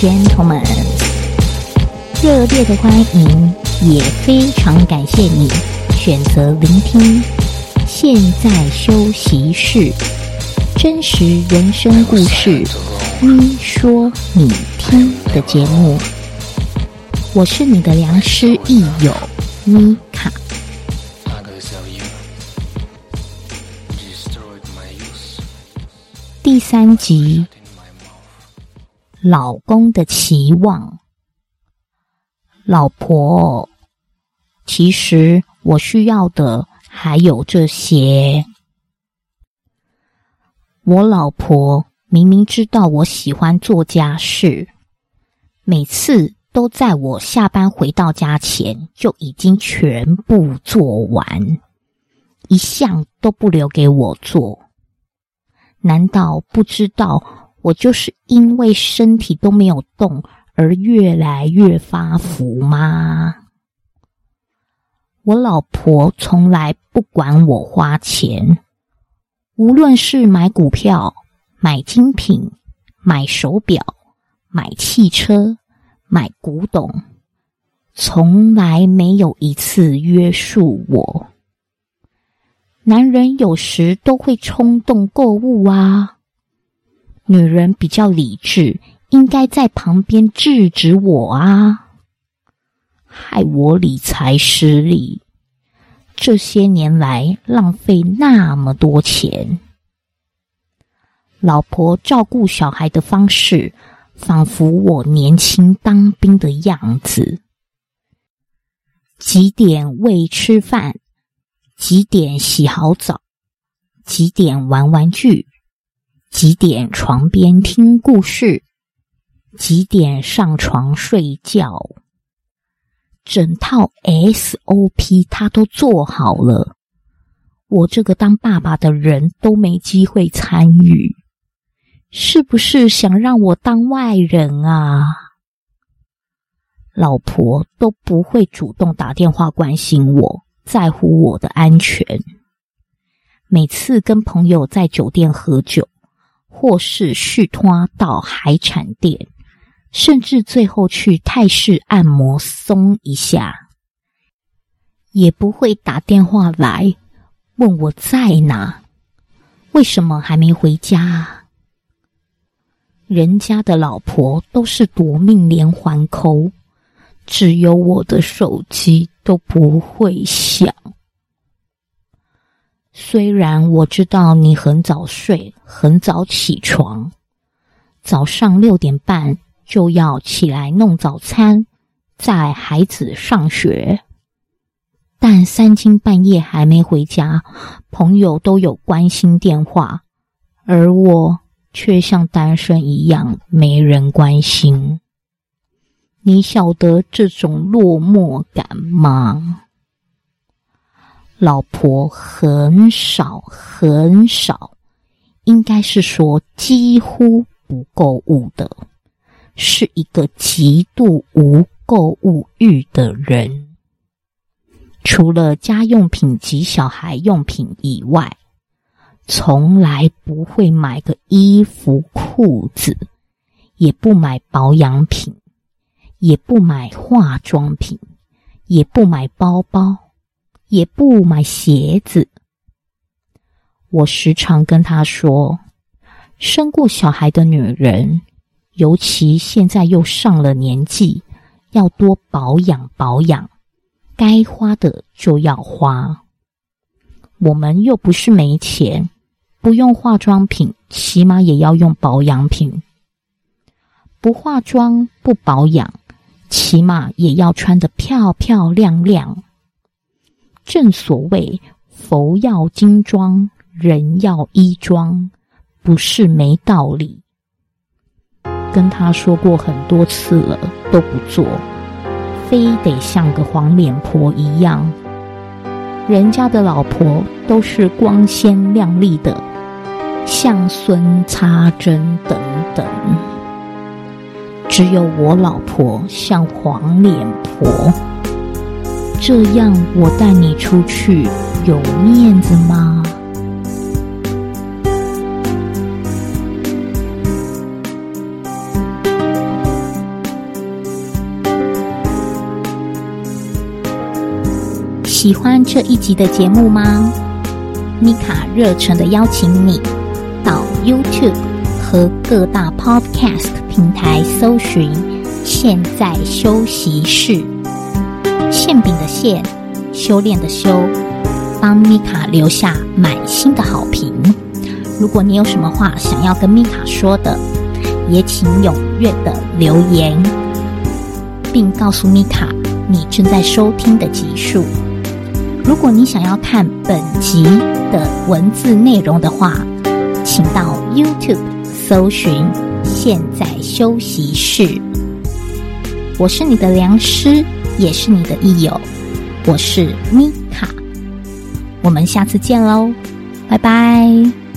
Ladies and gentlemen，热烈的欢迎，也非常感谢你选择聆听。现在休息室，真实人生故事，你说你听的节目。我是你的良师益友妮卡。第三集，老公的期望。老婆，其实我需要的还有这些。我老婆明明知道我喜欢做家事，每次都在我下班回到家前就已经全部做完，一项都不留给我做。难道不知道我就是因为身体都没有动而越来越发福吗？我老婆从来不管我花钱，无论是买股票、买精品、买手表、买汽车、买古董，从来没有一次约束我。男人有时都会冲动购物啊，女人比较理智，应该在旁边制止我啊，害我理财失利，这些年来浪费那么多钱。老婆照顾小孩的方式，仿佛我年轻当兵的样子，几点喂吃饭？几点洗好澡？几点玩玩具？几点床边听故事？几点上床睡觉？整套 SOP 他都做好了，我这个当爸爸的人都没机会参与，是不是想让我当外人啊？老婆都不会主动打电话关心我。在乎我的安全。每次跟朋友在酒店喝酒，或是续拖到海产店，甚至最后去泰式按摩松一下，也不会打电话来问我在哪，为什么还没回家？人家的老婆都是夺命连环扣。只有我的手机都不会响。虽然我知道你很早睡，很早起床，早上六点半就要起来弄早餐，载孩子上学，但三更半夜还没回家，朋友都有关心电话，而我却像单身一样，没人关心。你晓得这种落寞感吗？老婆很少很少，应该是说几乎不购物的，是一个极度无购物欲的人。除了家用品及小孩用品以外，从来不会买个衣服裤子，也不买保养品。也不买化妆品，也不买包包，也不买鞋子。我时常跟他说，生过小孩的女人，尤其现在又上了年纪，要多保养保养，该花的就要花。我们又不是没钱，不用化妆品，起码也要用保养品。不化妆不保养。起码也要穿得漂漂亮亮。正所谓“佛要金装，人要衣装”，不是没道理。跟他说过很多次了，都不做，非得像个黄脸婆一样。人家的老婆都是光鲜亮丽的，像孙插针等等。只有我老婆像黄脸婆，这样我带你出去有面子吗？喜欢这一集的节目吗？米卡热诚的邀请你到 youtube 和各大 podcast 平台搜寻现在休息室。馅饼的馅，修炼的修，帮米卡留下满心的好评。如果你有什么话想要跟米卡说的，也请踊跃的留言，并告诉米卡你正在收听的集数。如果你想要看本集的文字内容的话，请到 YouTube 搜寻“现在休息室”。我是你的良师，也是你的益友，我是米卡。我们下次见喽，拜拜。